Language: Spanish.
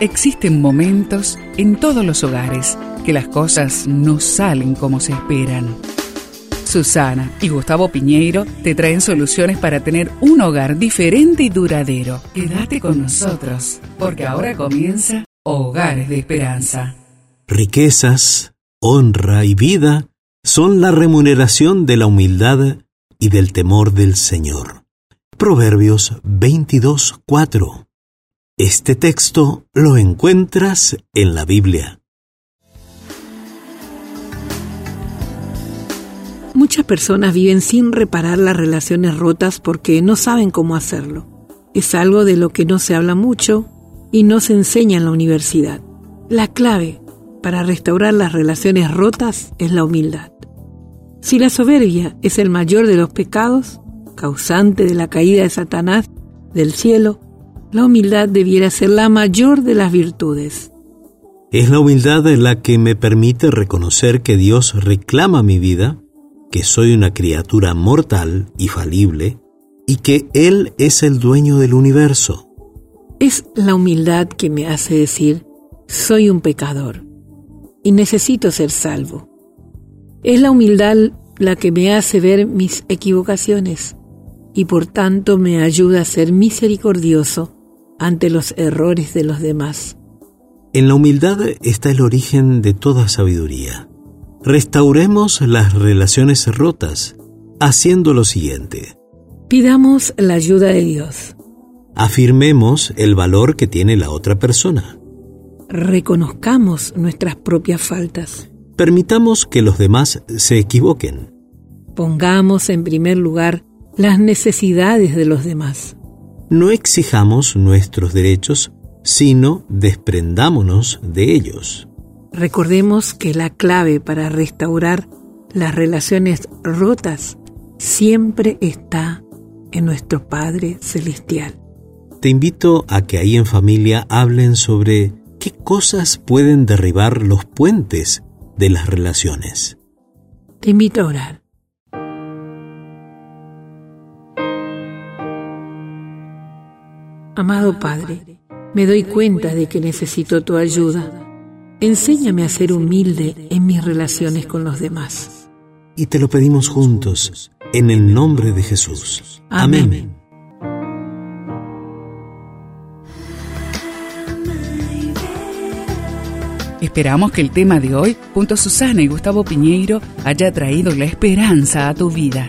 Existen momentos en todos los hogares que las cosas no salen como se esperan. Susana y Gustavo Piñeiro te traen soluciones para tener un hogar diferente y duradero. Quédate con nosotros, porque ahora comienza Hogares de Esperanza. Riquezas, honra y vida son la remuneración de la humildad y del temor del Señor. Proverbios 22.4 este texto lo encuentras en la Biblia. Muchas personas viven sin reparar las relaciones rotas porque no saben cómo hacerlo. Es algo de lo que no se habla mucho y no se enseña en la universidad. La clave para restaurar las relaciones rotas es la humildad. Si la soberbia es el mayor de los pecados, causante de la caída de Satanás del cielo, la humildad debiera ser la mayor de las virtudes. Es la humildad la que me permite reconocer que Dios reclama mi vida, que soy una criatura mortal y falible, y que Él es el dueño del universo. Es la humildad que me hace decir, soy un pecador y necesito ser salvo. Es la humildad la que me hace ver mis equivocaciones y por tanto me ayuda a ser misericordioso ante los errores de los demás. En la humildad está el origen de toda sabiduría. Restauremos las relaciones rotas haciendo lo siguiente. Pidamos la ayuda de Dios. Afirmemos el valor que tiene la otra persona. Reconozcamos nuestras propias faltas. Permitamos que los demás se equivoquen. Pongamos en primer lugar las necesidades de los demás no exijamos nuestros derechos, sino desprendámonos de ellos. Recordemos que la clave para restaurar las relaciones rotas siempre está en nuestro Padre Celestial. Te invito a que ahí en familia hablen sobre qué cosas pueden derribar los puentes de las relaciones. Te invito a orar. Amado Padre, me doy cuenta de que necesito tu ayuda. Enséñame a ser humilde en mis relaciones con los demás. Y te lo pedimos juntos, en el nombre de Jesús. Amén. Esperamos que el tema de hoy, junto a Susana y Gustavo Piñeiro, haya traído la esperanza a tu vida.